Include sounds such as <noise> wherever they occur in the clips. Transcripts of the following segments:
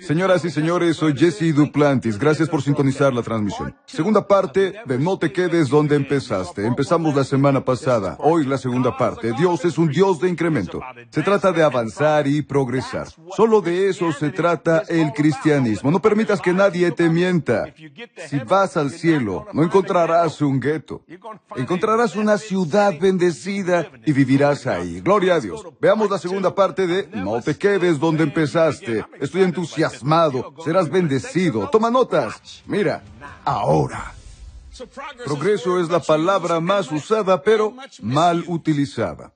Señoras y señores, soy Jesse Duplantis. Gracias por sintonizar la transmisión. Segunda parte de No te quedes donde empezaste. Empezamos la semana pasada. Hoy la segunda parte. Dios es un Dios de incremento. Se trata de avanzar y progresar. Solo de eso se trata el cristianismo. No permitas que nadie te mienta. Si vas al cielo, no encontrarás un gueto. Encontrarás una ciudad bendecida y vivirás ahí. Gloria a Dios. Veamos la segunda parte de No te quedes donde empezaste. Estoy entusiasmado. Serás bendecido. Toma notas. Mira, ahora. Progreso es la palabra más usada, pero mal utilizada.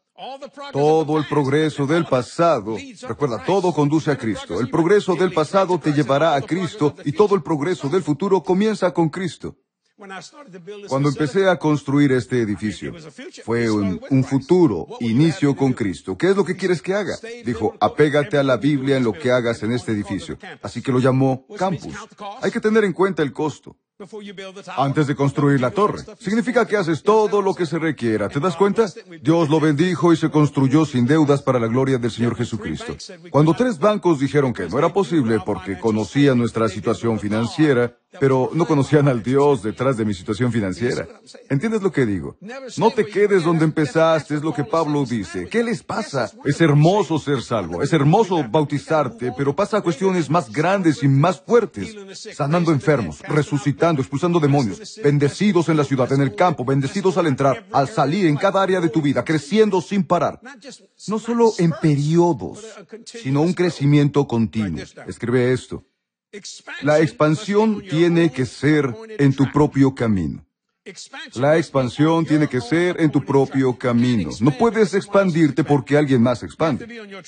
Todo el progreso del pasado, recuerda, todo conduce a Cristo. El progreso del pasado te llevará a Cristo y todo el progreso del futuro comienza con Cristo. Cuando empecé a construir este edificio, fue un, un, futuro, inicio con Cristo. ¿Qué es lo que quieres que haga? Dijo, apégate a la Biblia en lo que hagas en este edificio. Así que lo llamó campus. Hay que tener en cuenta el costo. Antes de construir la torre. Significa que haces todo lo que se requiera. ¿Te das cuenta? Dios lo bendijo y se construyó sin deudas para la gloria del Señor Jesucristo. Cuando tres bancos dijeron que no era posible porque conocían nuestra situación financiera, pero no conocían al Dios detrás de mi situación financiera. ¿Entiendes lo que digo? No te quedes donde empezaste, es lo que Pablo dice. ¿Qué les pasa? Es hermoso ser salvo, es hermoso bautizarte, pero pasa a cuestiones más grandes y más fuertes. Sanando enfermos, resucitando, expulsando demonios, bendecidos en la ciudad, en el campo, bendecidos al entrar, al salir, en cada área de tu vida, creciendo sin parar. No solo en periodos, sino un crecimiento continuo. Escribe esto. La expansión tiene que ser en tu propio camino. La expansión tiene que ser en tu propio camino. No puedes expandirte porque alguien más expande.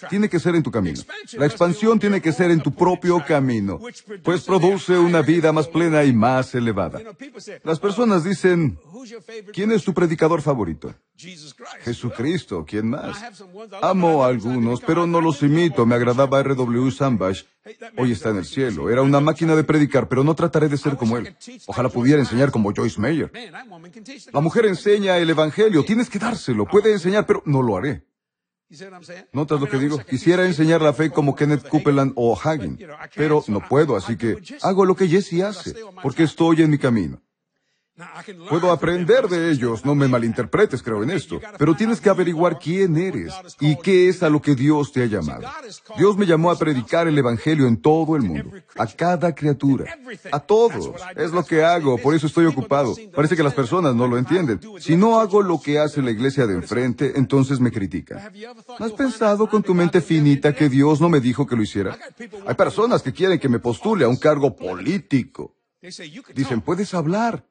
Tiene que ser en tu camino. La expansión tiene que ser en tu propio camino, pues produce una vida más plena y más elevada. Las personas dicen, ¿quién es tu predicador favorito? Jesucristo, ¿quién más? Amo a algunos, pero no los imito. Me agradaba R.W. Sambach. Hoy está en el cielo. Era una máquina de predicar, pero no trataré de ser como él. Ojalá pudiera enseñar como Joyce Meyer. La mujer enseña el Evangelio. Tienes que dárselo. Puede enseñar, pero no lo haré. ¿Notas lo que digo? Quisiera enseñar la fe como Kenneth Copeland o Hagen, pero no puedo, así que hago lo que Jesse hace, porque estoy en mi camino. Puedo aprender de ellos, no me malinterpretes, creo en esto, pero tienes que averiguar quién eres y qué es a lo que Dios te ha llamado. Dios me llamó a predicar el Evangelio en todo el mundo, a cada criatura, a todos. Es lo que hago, por eso estoy ocupado. Parece que las personas no lo entienden. Si no hago lo que hace la iglesia de enfrente, entonces me critican. ¿No has pensado con tu mente finita que Dios no me dijo que lo hiciera? Hay personas que quieren que me postule a un cargo político. Dicen, puedes hablar.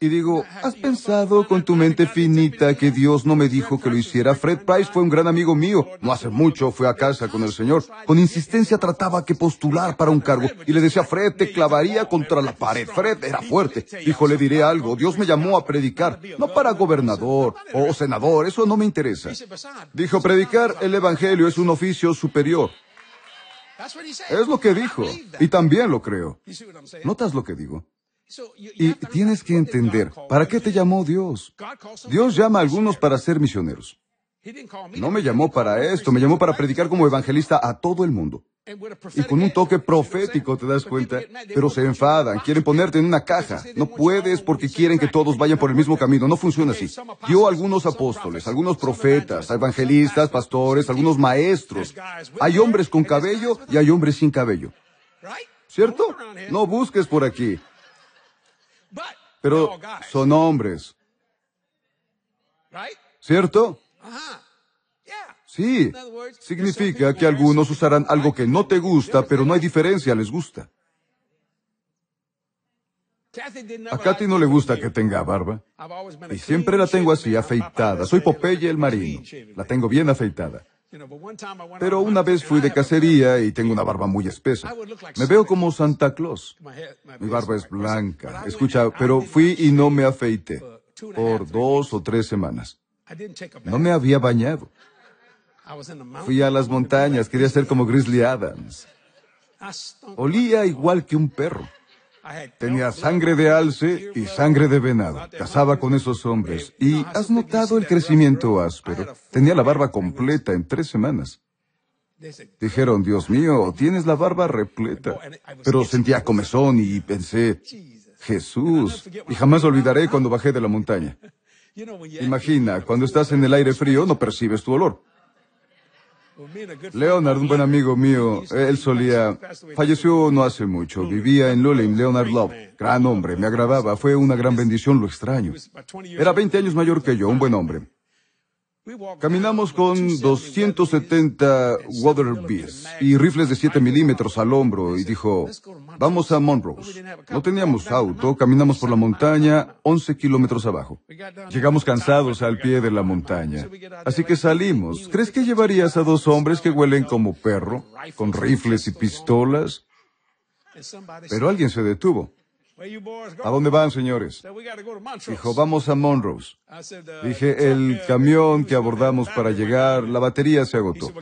Y digo, ¿has pensado con tu mente finita que Dios no me dijo que lo hiciera? Fred Price fue un gran amigo mío. No hace mucho fue a casa con el Señor. Con insistencia trataba que postular para un cargo. Y le decía, Fred, te clavaría contra la pared. Fred era fuerte. Dijo, le diré algo. Dios me llamó a predicar. No para gobernador o senador. Eso no me interesa. Dijo, predicar el Evangelio es un oficio superior. Es lo que dijo. Y también lo creo. ¿Notas lo que digo? Y tienes que entender, ¿para qué te llamó Dios? Dios llama a algunos para ser misioneros. No me llamó para esto, me llamó para predicar como evangelista a todo el mundo. Y con un toque profético, ¿te das cuenta? Pero se enfadan, quieren ponerte en una caja. No puedes porque quieren que todos vayan por el mismo camino. No <laughs> funciona así. Dio algunos apóstoles, algunos profetas, evangelistas, pastores, algunos maestros. Hay hombres con cabello y hay hombres sin cabello. ¿Cierto? No busques por aquí. Pero son hombres. ¿Cierto? Sí. Significa que algunos usarán algo que no te gusta, pero no hay diferencia, les gusta. A Katy no le gusta que tenga barba. Y siempre la tengo así, afeitada. Soy Popeye el marino. La tengo bien afeitada. Pero una vez fui de cacería y tengo una barba muy espesa. Me veo como Santa Claus. Mi barba es blanca. Escucha, pero fui y no me afeité por dos o tres semanas. No me había bañado. Fui a las montañas, quería ser como Grizzly Adams. Olía igual que un perro. Tenía sangre de alce y sangre de venado. Casaba con esos hombres. ¿Y has notado el crecimiento áspero? Tenía la barba completa en tres semanas. Dijeron, Dios mío, tienes la barba repleta. Pero sentía comezón y pensé, Jesús. Y jamás olvidaré cuando bajé de la montaña. Imagina, cuando estás en el aire frío no percibes tu olor. Leonard, un buen amigo mío, él solía... Falleció no hace mucho. Vivía en Luling, Leonard Love. Gran hombre, me agradaba. Fue una gran bendición, lo extraño. Era 20 años mayor que yo, un buen hombre. Caminamos con 270 Waterbees y rifles de 7 milímetros al hombro y dijo, vamos a Monrose. No teníamos auto, caminamos por la montaña 11 kilómetros abajo. Llegamos cansados al pie de la montaña. Así que salimos. ¿Crees que llevarías a dos hombres que huelen como perro, con rifles y pistolas? Pero alguien se detuvo. ¿A dónde van, señores? Dijo, vamos a Monrose. Dije, el camión que abordamos para llegar, la batería se agotó.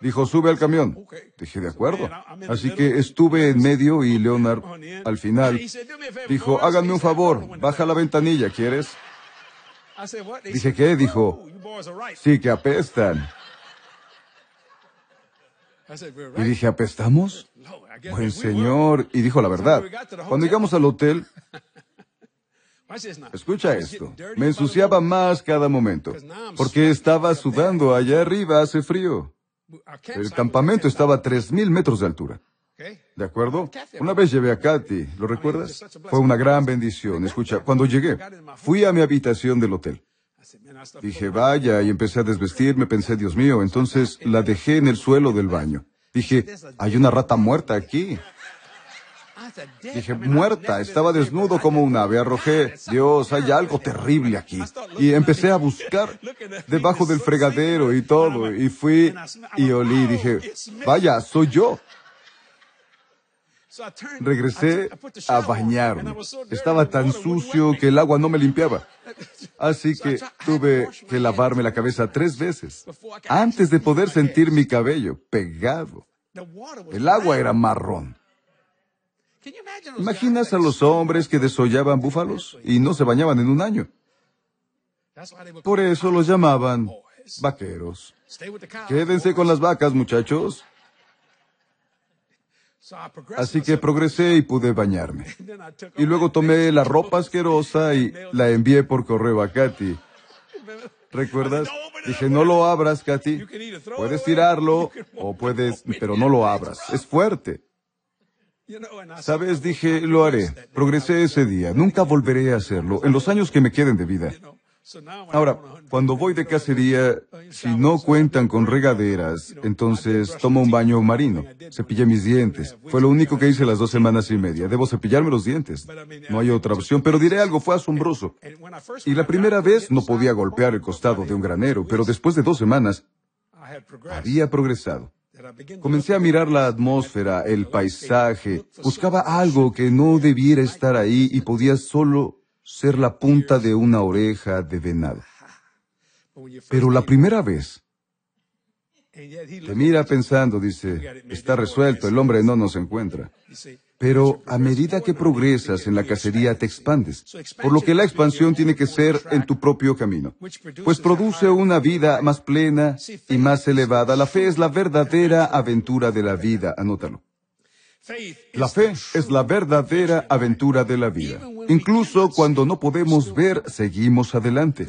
Dijo, sube al camión. Dije, de acuerdo. Así que estuve en medio y Leonard, al final, dijo, háganme un favor, baja la ventanilla, ¿quieres? Dije, ¿qué? Dijo, sí, que apestan. Y dije, ¿apestamos? Buen señor. Y dijo la verdad. Cuando llegamos al hotel, <laughs> escucha esto, me ensuciaba más cada momento, porque estaba sudando allá arriba, hace frío. El campamento estaba a tres mil metros de altura. ¿De acuerdo? Una vez llevé a Katy, ¿lo recuerdas? Fue una gran bendición. <laughs> Escucha, cuando llegué, fui a mi habitación del hotel. Dije, vaya, y empecé a desvestirme, pensé, Dios mío, entonces la dejé en el suelo del baño. Dije, hay una rata muerta aquí. Dije, muerta, estaba desnudo como un ave, arrojé, Dios, hay algo terrible aquí. Y empecé a buscar debajo del fregadero y todo, y fui y olí, dije, vaya, soy yo. Regresé a bañarme. Estaba tan sucio que el agua no me limpiaba. <laughs> Así que tuve que lavarme la cabeza tres veces antes de poder sentir mi cabello pegado. El agua era marrón. ¿Imaginas a los hombres que desollaban búfalos y no se bañaban en un año? Por eso los llamaban vaqueros. Quédense con las vacas, muchachos. Así que progresé y pude bañarme. <laughs> Y luego tomé la ropa asquerosa y la envié por correo a Katy. ¿Recuerdas? Dije, no lo abras, Katy. Puedes tirarlo o puedes, <laughs> pero no lo abras. Es fuerte. Sabes, dije, lo haré. Progresé ese día. Nunca volveré a hacerlo en los años que me queden de vida. Ahora, cuando voy de cacería, si no cuentan con regaderas, entonces tomo un baño marino. Cepillé mis dientes. Fue lo único que hice las dos semanas y media. Debo cepillarme los dientes. No hay otra opción, pero diré algo, fue asombroso. Y la primera vez no podía golpear el costado de un granero, pero después de dos semanas había progresado. Comencé a mirar la atmósfera, el paisaje, buscaba algo que no debiera estar ahí y podía solo ser la punta de una oreja de venado. Pero la primera vez, te mira pensando, dice, está resuelto, el hombre no nos encuentra. Pero a medida que progresas en la cacería te expandes, por lo que la expansión tiene que ser en tu propio camino, pues produce una vida más plena y más elevada. La fe es la verdadera aventura de la vida, anótalo. La fe es la verdadera aventura de la vida. Incluso cuando no podemos ver, seguimos adelante.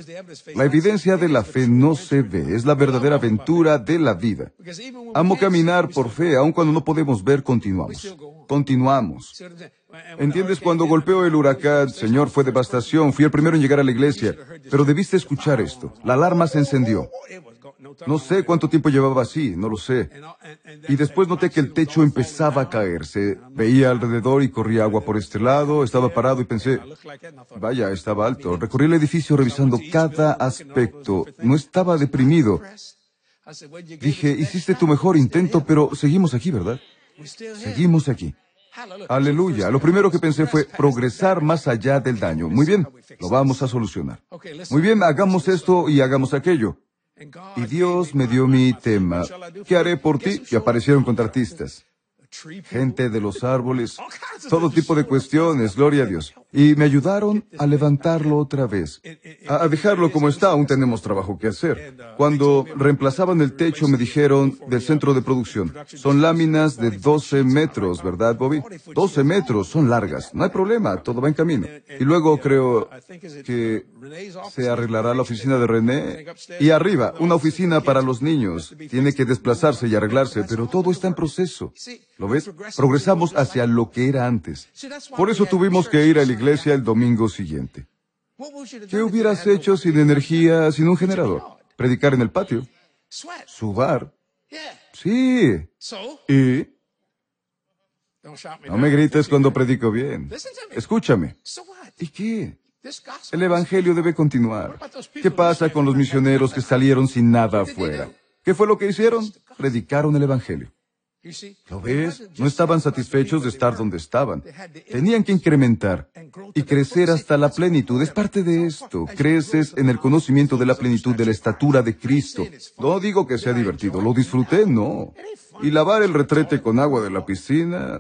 La evidencia de la fe no se ve, es la verdadera aventura de la vida. Amo caminar por fe, aun cuando no podemos ver, continuamos. Continuamos. ¿Entiendes? Cuando golpeó el huracán, Señor, fue devastación. Fui el primero en llegar a la iglesia. Pero debiste escuchar esto. La alarma se encendió. No sé cuánto tiempo llevaba así, no lo sé. Y después noté que el techo empezaba a caerse. Veía alrededor y corría agua por este lado. Estaba parado y pensé, vaya, estaba alto. Recorrí el edificio revisando cada aspecto. No estaba deprimido. Dije, hiciste tu mejor intento, pero seguimos aquí, ¿verdad? Seguimos aquí. Aleluya. Lo primero que pensé fue progresar más allá del daño. Muy bien, lo vamos a solucionar. Muy bien, hagamos esto y hagamos aquello. Y Dios me dio mi tema. ¿Qué haré por ti? Y aparecieron contratistas. Gente de los árboles, todo tipo de cuestiones, gloria a Dios. Y me ayudaron a levantarlo otra vez. A dejarlo como está, aún tenemos trabajo que hacer. Cuando reemplazaban el techo me dijeron del centro de producción, son láminas de 12 metros, ¿verdad, Bobby? 12 metros, son largas, no hay problema, todo va en camino. Y luego creo que se arreglará la oficina de René. Y arriba, una oficina para los niños. Tiene que desplazarse y arreglarse, pero todo está en proceso. ¿Lo ves? Progresamos hacia lo que era antes. Por eso tuvimos que ir a la iglesia el domingo siguiente. ¿Qué hubieras hecho sin energía, sin un generador? Predicar en el patio. Sudar. Sí. Y no me grites cuando predico bien. Escúchame. ¿Y qué? El Evangelio debe continuar. ¿Qué pasa con los misioneros que salieron sin nada afuera? ¿Qué fue lo que hicieron? Predicaron el Evangelio. ¿Lo ves? No estaban satisfechos de estar donde estaban. Tenían que incrementar y crecer hasta la plenitud. Es parte de esto. Creces en el conocimiento de la plenitud de la estatura de Cristo. No digo que sea divertido. Lo disfruté, no. Y lavar el retrete con agua de la piscina,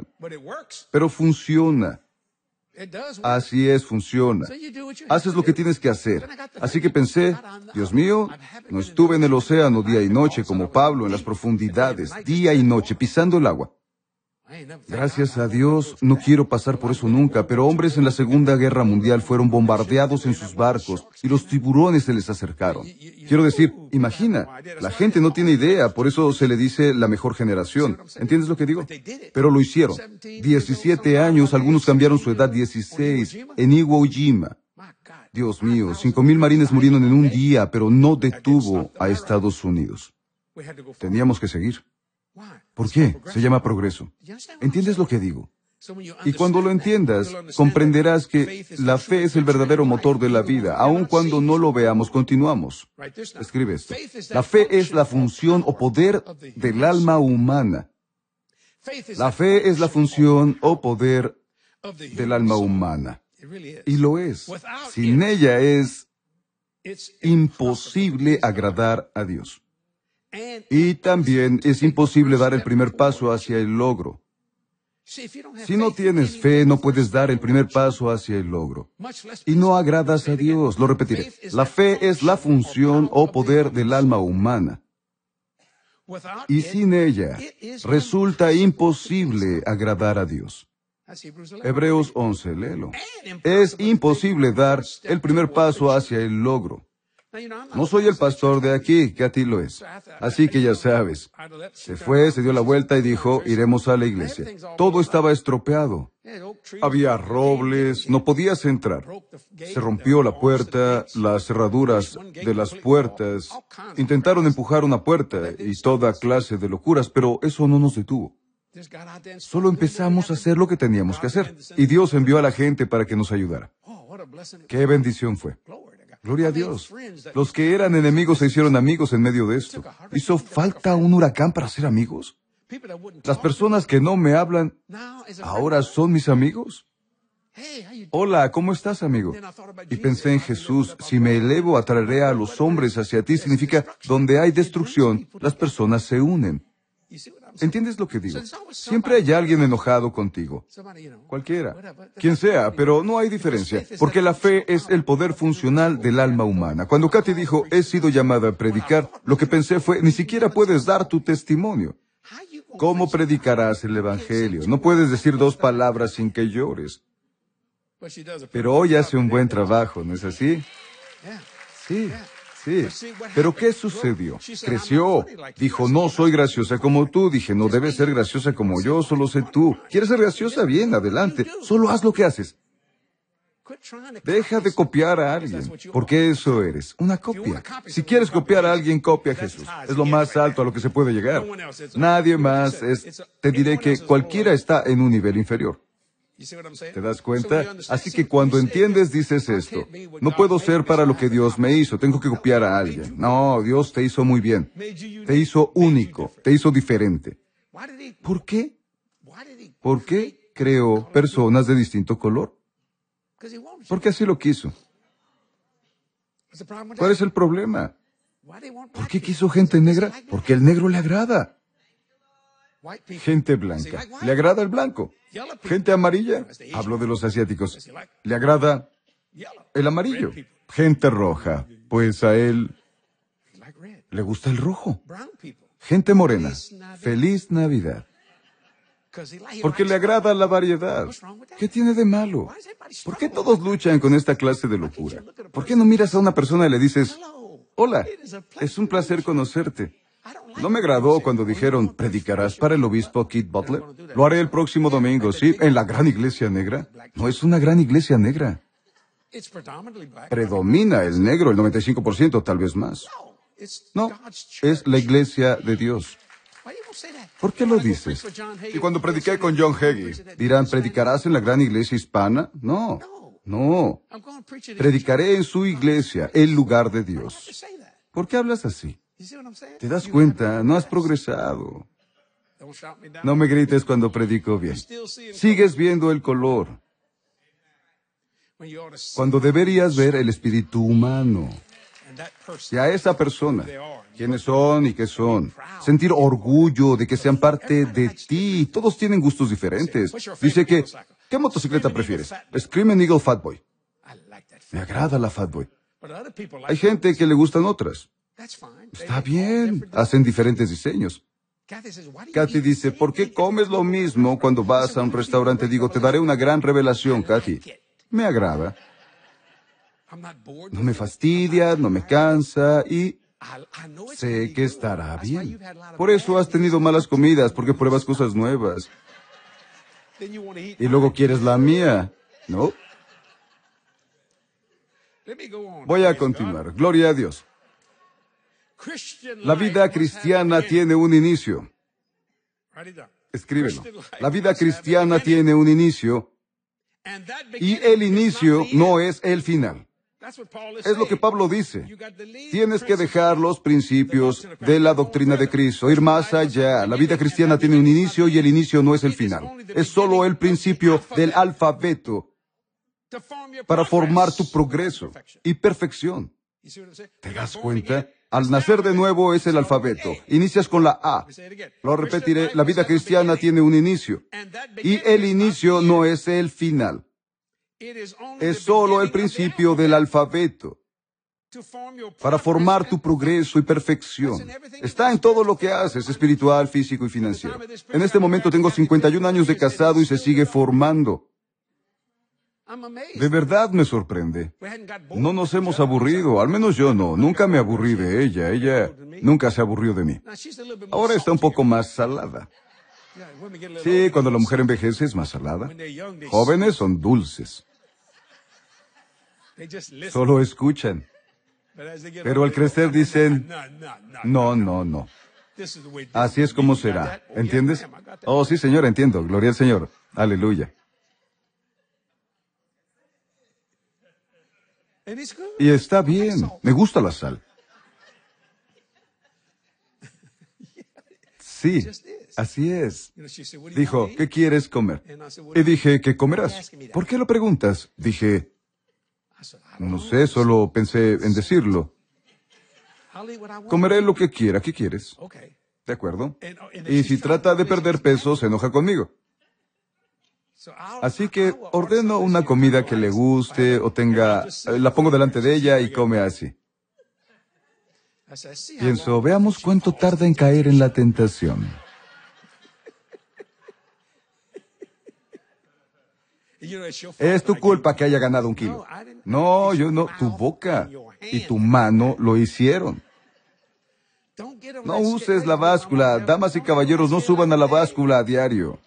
pero funciona. Así es, funciona. Haces lo que tienes que hacer. Así que pensé, Dios mío, no estuve en el océano día y noche como Pablo en las profundidades, día y noche, pisando el agua. Gracias a Dios, no quiero pasar por eso nunca, pero hombres en la Segunda Guerra Mundial fueron bombardeados en sus barcos y los tiburones se les acercaron. Quiero decir, imagina, la gente no tiene idea, por eso se le dice la mejor generación. ¿Entiendes lo que digo? Pero lo hicieron. 17 años, algunos cambiaron su edad 16 en Iwo Jima. Dios mío, cinco mil marines murieron en un día, pero no detuvo a Estados Unidos. Teníamos que seguir. ¿Por qué? Se llama progreso. ¿Entiendes lo que digo? Y cuando lo entiendas, comprenderás que la fe es el verdadero motor de la vida. Aun cuando no lo veamos, continuamos. Escribe esto. La fe es la función o poder del alma humana. La fe es la función o poder del alma humana. Y lo es. Sin ella es imposible agradar a Dios. Y también es imposible dar el primer paso hacia el logro. Si no tienes fe, no puedes dar el primer paso hacia el logro. Y no agradas a Dios. Lo repetiré. La fe es la función o poder del alma humana. Y sin ella resulta imposible agradar a Dios. Hebreos 11, léelo. Es imposible dar el primer paso hacia el logro. No soy el pastor de aquí, que a ti lo es. Así que ya sabes. Se fue, se dio la vuelta y dijo, iremos a la iglesia. Todo estaba estropeado. Había robles, no podías entrar. Se rompió la puerta, las cerraduras de las puertas. Intentaron empujar una puerta y toda clase de locuras, pero eso no nos detuvo. Solo empezamos a hacer lo que teníamos que hacer. Y Dios envió a la gente para que nos ayudara. Qué bendición fue. Gloria a Dios. Los que eran enemigos se hicieron amigos en medio de esto. ¿Hizo falta un huracán para ser amigos? Las personas que no me hablan ahora son mis amigos. Hola, ¿cómo estás, amigo? Y pensé en Jesús, si me elevo atraeré a los hombres hacia ti, significa, donde hay destrucción, las personas se unen. ¿Entiendes lo que digo? Siempre hay alguien enojado contigo. Cualquiera. Quien sea, pero no hay diferencia, porque la fe es el poder funcional del alma humana. Cuando Katy dijo, he sido llamada a predicar, lo que pensé fue, ni siquiera puedes dar tu testimonio. ¿Cómo predicarás el Evangelio? No puedes decir dos palabras sin que llores. Pero hoy hace un buen trabajo, ¿no es así? Sí. Pero ¿qué sucedió? Creció. Dijo, no soy graciosa como tú. Dije, no debes ser graciosa como yo, solo sé tú. ¿Quieres ser graciosa? Bien, adelante. Solo haz lo que haces. Deja de copiar a alguien, porque eso eres, una copia. Si quieres copiar a alguien, copia a Jesús. Es lo más alto a lo que se puede llegar. Nadie más es, te diré que cualquiera está en un nivel inferior. ¿Te das cuenta? Así que cuando entiendes, dices esto. No puedo ser para lo que Dios me hizo, tengo que copiar a alguien. No, Dios te hizo muy bien. Te hizo único, te hizo diferente. ¿Por qué? ¿Por qué creó personas de distinto color? Porque así lo quiso. ¿Cuál es el problema? ¿Por qué quiso gente negra? Porque el negro le agrada. Gente blanca. ¿Le agrada el blanco? Gente amarilla. Hablo de los asiáticos. ¿Le agrada el amarillo? Gente roja. Pues a él le gusta el rojo. Gente morena. Feliz Navidad. Porque le agrada la variedad. ¿Qué tiene de malo? ¿Por qué todos luchan con esta clase de locura? ¿Por qué no miras a una persona y le dices, hola, es un placer conocerte? No me agradó cuando dijeron, ¿predicarás para el obispo Keith Butler? Lo haré el próximo domingo, ¿sí? ¿En la gran iglesia negra? No es una gran iglesia negra. Predomina el negro, el 95%, tal vez más. No, es la iglesia de Dios. ¿Por qué lo dices? Y cuando prediqué con John Hagee, dirán, ¿predicarás en la gran iglesia hispana? No, no. Predicaré en su iglesia, el lugar de Dios. ¿Por qué hablas así? ¿Te das cuenta? No has progresado. No me grites cuando predico bien. Sigues viendo el color. Cuando deberías ver el espíritu humano. Y a esa persona, quiénes son y qué son. Sentir orgullo de que sean parte de ti. Todos tienen gustos diferentes. Dice que, ¿qué motocicleta prefieres? Screaming Eagle Fatboy. Me agrada la Fatboy. Hay gente que le gustan otras. Está bien, hacen diferentes diseños. Kathy dice, ¿por qué comes lo mismo cuando vas a un restaurante? Digo, te daré una gran revelación, Kathy. Me agrada. No me fastidia, no me cansa y sé que estará bien. Por eso has tenido malas comidas, porque pruebas cosas nuevas. Y luego quieres la mía, ¿no? Voy a continuar. Gloria a Dios. La vida cristiana tiene un inicio. Escríbelo. La vida cristiana tiene un inicio y el inicio no es el final. Es lo que Pablo dice. Tienes que dejar los principios de la doctrina de Cristo, ir más allá. La vida cristiana tiene un inicio y el inicio no es el final. Es solo el principio del alfabeto para formar tu progreso y perfección. ¿Te das cuenta? Al nacer de nuevo es el alfabeto. Inicias con la A. Lo repetiré, la vida cristiana tiene un inicio. Y el inicio no es el final. Es solo el principio del alfabeto para formar tu progreso y perfección. Está en todo lo que haces, espiritual, físico y financiero. En este momento tengo 51 años de casado y se sigue formando. De verdad me sorprende. No nos hemos aburrido, al menos yo no. Nunca me aburrí de ella. Ella nunca se aburrió de mí. Ahora está un poco más salada. Sí, cuando la mujer envejece es más salada. Jóvenes son dulces. Solo escuchan. Pero al crecer dicen, no, no, no. Así es como será. ¿Entiendes? Oh, sí, Señor, entiendo. Gloria al Señor. Aleluya. Y está bien. Me gusta la sal. Sí, así es. Dijo, ¿qué quieres comer? Y dije, ¿qué comerás? ¿Por qué lo preguntas? Dije, no sé, solo pensé en decirlo. Comeré lo que quiera. ¿Qué quieres? ¿De acuerdo? Y si trata de perder peso, se enoja conmigo. Así que ordeno una comida que le guste o tenga, eh, la pongo delante de ella y come así. Pienso, veamos cuánto tarda en caer en la tentación. Es tu culpa que haya ganado un kilo. No, yo no, tu boca y tu mano lo hicieron. No uses la báscula. Damas y caballeros, no suban a la báscula a diario.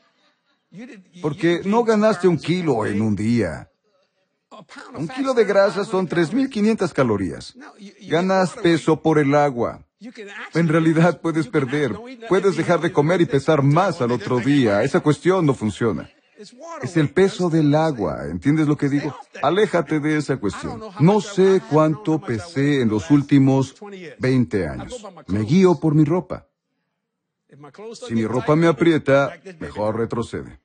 Porque no ganaste un kilo en un día. Un kilo de grasa son 3.500 calorías. Ganas peso por el agua. En realidad <laughs> puedes perder. Puedes dejar de comer y pesar más al otro día. Esa cuestión no funciona. Es el peso del agua. ¿Entiendes lo que digo? Aléjate de esa cuestión. No sé cuánto pesé en los últimos 20 años. Me guío por mi ropa. Si mi ropa me aprieta, mejor retrocede.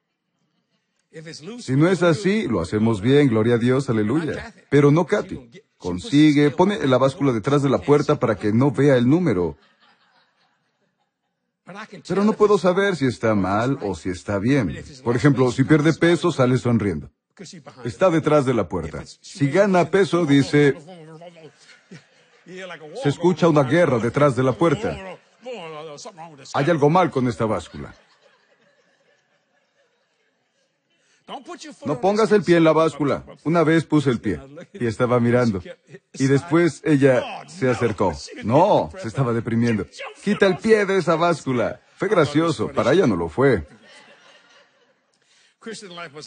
Si no es así, lo hacemos bien, gloria a Dios, aleluya. Pero no Katy. Consigue, pone la báscula detrás de la puerta para que no vea el número. Pero no puedo saber si está mal o si está bien. Por ejemplo, si pierde peso, sale sonriendo. Está detrás de la puerta. Si gana peso, dice, <laughs> se escucha una guerra detrás de la puerta. Hay algo mal con esta báscula. No pongas el pie en la báscula. Una vez puse el pie y estaba mirando. Y después ella se acercó. No, se estaba deprimiendo. Quita el pie de esa báscula. Fue gracioso. Para ella no lo fue.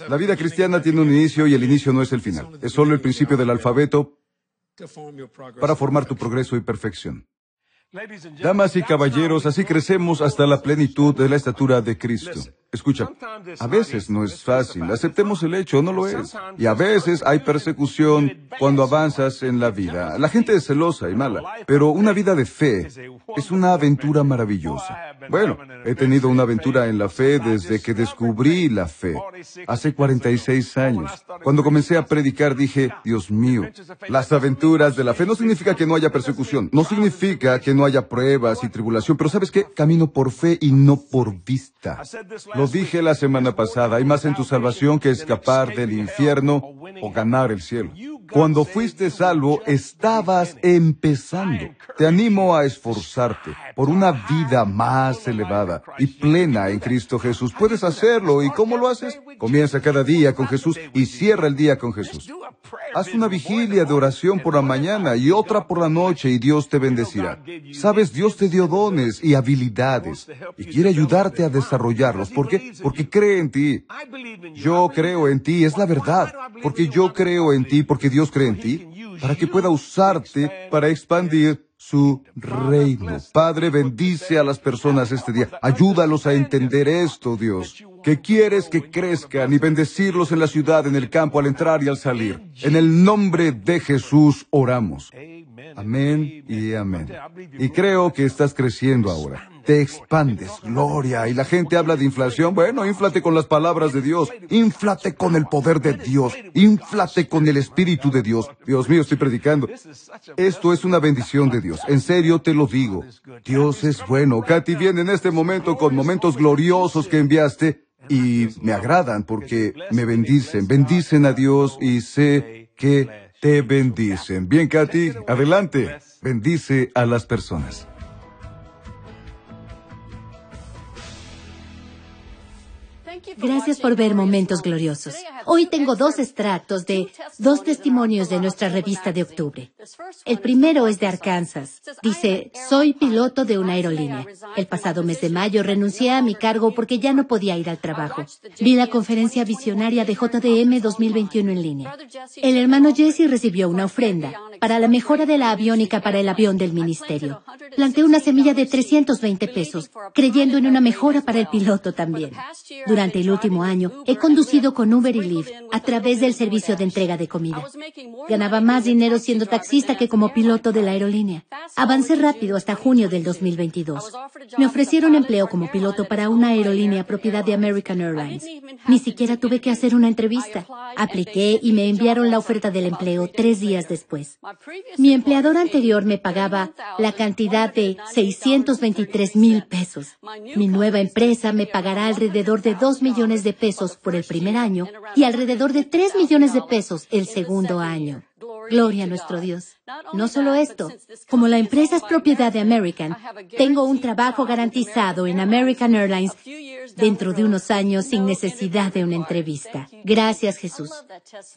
La vida cristiana tiene un inicio y el inicio no es el final. Es solo el principio del alfabeto para formar tu progreso y perfección. Damas y caballeros, así crecemos hasta la plenitud de la estatura de Cristo. Escucha, a veces no es fácil, aceptemos el hecho, no lo es. Y a veces hay persecución cuando avanzas en la vida. La gente es celosa y mala, pero una vida de fe es una aventura maravillosa. Bueno, he tenido una aventura en la fe desde que descubrí la fe, hace 46 años. Cuando comencé a predicar dije, Dios mío, las aventuras de la fe no significa que no haya persecución, no significa que no haya pruebas y tribulación, pero sabes qué, camino por fe y no por vista. Lo dije la semana pasada, hay más en tu salvación que escapar del infierno o ganar el cielo. Cuando fuiste salvo, estabas empezando. Te animo a esforzarte por una vida más elevada y plena en Cristo Jesús. Puedes hacerlo. ¿Y cómo lo haces? Comienza cada día con Jesús y cierra el día con Jesús. Haz una vigilia de oración por la mañana y otra por la noche y Dios te bendecirá. Sabes, Dios te dio dones y habilidades y quiere ayudarte a desarrollarlos. ¿Por qué? Porque cree en ti. Yo creo en ti, es la verdad. Porque yo creo en ti, porque Dios cree en ti, para que pueda usarte para expandir su reino. Padre, bendice a las personas este día. Ayúdalos a entender esto, Dios. Que quieres que crezcan y bendecirlos en la ciudad, en el campo, al entrar y al salir. En el nombre de Jesús oramos. Amén y amén. Y creo que estás creciendo ahora te expandes, gloria. Y la gente habla de inflación. Bueno, inflate con las palabras de Dios. Inflate con el poder de Dios. Inflate con el Espíritu de Dios. Dios mío, estoy predicando. Esto es una bendición de Dios. En serio te lo digo. Dios es bueno. Katy viene en este momento con momentos gloriosos que enviaste y me agradan porque me bendicen. Bendicen a Dios y sé que te bendicen. Bien, Katy, adelante. Bendice a las personas. Gracias por ver Momentos Gloriosos. Hoy tengo dos extractos de dos testimonios de nuestra revista de octubre. El primero es de Arkansas. Dice, soy piloto de una aerolínea. El pasado mes de mayo renuncié a mi cargo porque ya no podía ir al trabajo. Vi la conferencia visionaria de JDM 2021 en línea. El hermano Jesse recibió una ofrenda para la mejora de la aviónica para el avión del ministerio. Planté una semilla de 320 pesos, creyendo en una mejora para el piloto también. Durante el último año, he conducido con Uber y Lyft a través del servicio de entrega de comida. Ganaba más dinero siendo taxista que como piloto de la aerolínea. Avancé rápido hasta junio del 2022. Me ofrecieron empleo como piloto para una aerolínea propiedad de American Airlines. Ni siquiera tuve que hacer una entrevista. Apliqué y me enviaron la oferta del empleo tres días después. Mi empleador anterior me pagaba la cantidad de 623 mil pesos. Mi nueva empresa me pagará alrededor de 2 millones de pesos por el primer año y alrededor de 3 millones de pesos el segundo año. Gloria a nuestro Dios. No solo esto, como la empresa es propiedad de American, tengo un trabajo garantizado en American Airlines dentro de unos años sin necesidad de una entrevista. Gracias Jesús.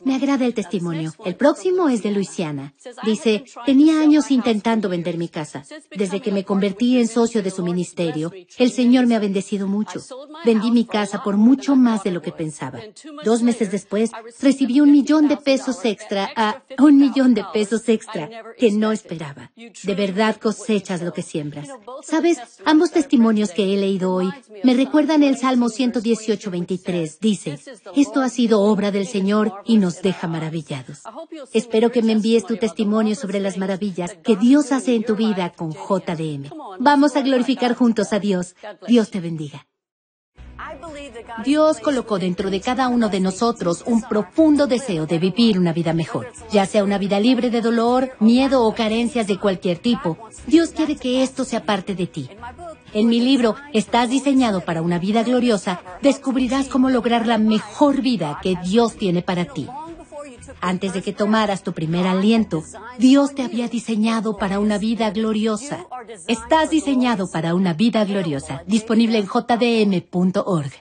Me agrada el testimonio. El próximo es de Luisiana. Dice, tenía años intentando vender mi casa. Desde que me convertí en socio de su ministerio, el Señor me ha bendecido mucho. Vendí mi casa por mucho más de lo que pensaba. Dos meses después, recibí un millón de pesos extra a un millón de pesos extra que no esperaba. De verdad cosechas lo que siembras. Sabes, ambos testimonios que he leído hoy me recuerdan el Salmo 118, 23. Dice, esto ha sido obra del Señor y nos deja maravillados. Espero que me envíes tu testimonio sobre las maravillas que Dios hace en tu vida con JDM. Vamos a glorificar juntos a Dios. Dios te bendiga. Dios colocó dentro de cada uno de nosotros un profundo deseo de vivir una vida mejor, ya sea una vida libre de dolor, miedo o carencias de cualquier tipo. Dios quiere que esto sea parte de ti. En mi libro, Estás diseñado para una vida gloriosa, descubrirás cómo lograr la mejor vida que Dios tiene para ti. Antes de que tomaras tu primer aliento, Dios te había diseñado para una vida gloriosa. Estás diseñado para una vida gloriosa. Disponible en jdm.org.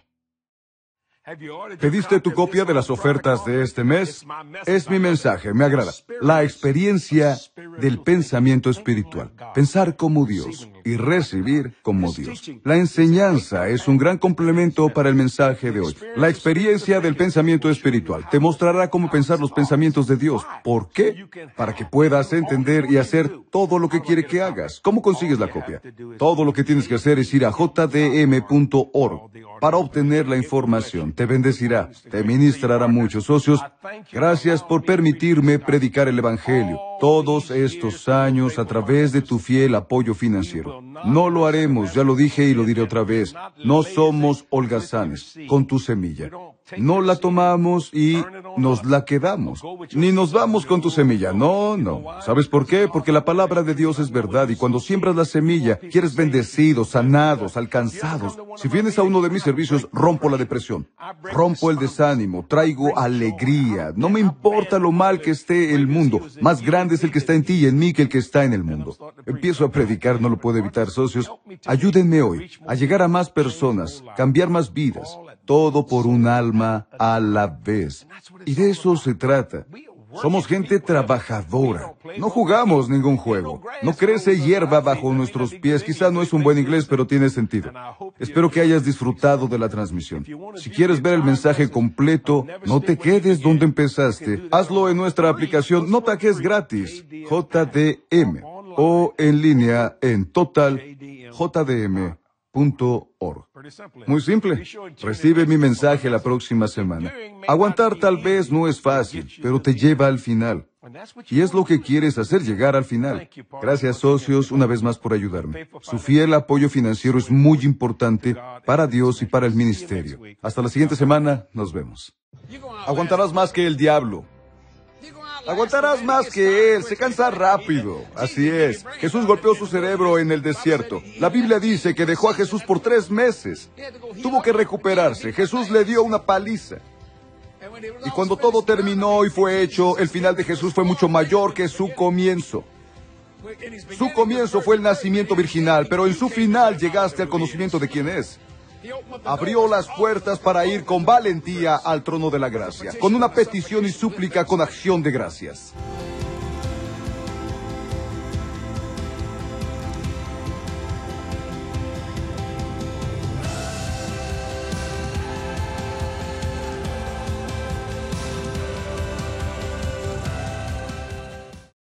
¿Pediste tu copia de las ofertas de este mes? Es mi mensaje, me agrada. La experiencia del pensamiento espiritual. Pensar como Dios y recibir como Dios. La enseñanza es un gran complemento para el mensaje de hoy. La experiencia del pensamiento espiritual te mostrará cómo pensar los pensamientos de Dios. ¿Por qué? Para que puedas entender y hacer todo lo que quiere que hagas. ¿Cómo consigues la copia? Todo lo que tienes que hacer es ir a jdm.org para obtener la información. Te bendecirá, te ministrará muchos socios. Gracias por permitirme predicar el Evangelio todos estos años a través de tu fiel apoyo financiero. No lo haremos, ya lo dije y lo diré otra vez. No somos holgazanes con tu semilla. No la tomamos y nos la quedamos. Ni nos vamos con tu semilla. No, no. ¿Sabes por qué? Porque la palabra de Dios es verdad y cuando siembras la semilla, quieres bendecidos, sanados, alcanzados. Si vienes a uno de mis servicios, rompo la depresión. Rompo el desánimo. Traigo alegría. No me importa lo mal que esté el mundo. Más grande es el que está en ti y en mí que el que está en el mundo. Empiezo a predicar, no lo puedo evitar, socios. Ayúdenme hoy a llegar a más personas, cambiar más vidas todo por un alma a la vez. Y de eso se trata. Somos gente trabajadora. No jugamos ningún juego. No crece hierba bajo nuestros pies. Quizá no es un buen inglés, pero tiene sentido. Espero que hayas disfrutado de la transmisión. Si quieres ver el mensaje completo, no te quedes donde empezaste. Hazlo en nuestra aplicación. Nota que es gratis. JDM. O en línea en total JDM muy simple. Recibe mi mensaje la próxima semana. Aguantar tal vez no es fácil, pero te lleva al final. Y es lo que quieres hacer, llegar al final. Gracias socios una vez más por ayudarme. Su fiel apoyo financiero es muy importante para Dios y para el ministerio. Hasta la siguiente semana, nos vemos. Aguantarás más que el diablo. Aguantarás más que él, se cansa rápido. Así es. Jesús golpeó su cerebro en el desierto. La Biblia dice que dejó a Jesús por tres meses. Tuvo que recuperarse. Jesús le dio una paliza. Y cuando todo terminó y fue hecho, el final de Jesús fue mucho mayor que su comienzo. Su comienzo fue el nacimiento virginal, pero en su final llegaste al conocimiento de quién es abrió las puertas para ir con valentía al trono de la gracia, con una petición y súplica con acción de gracias.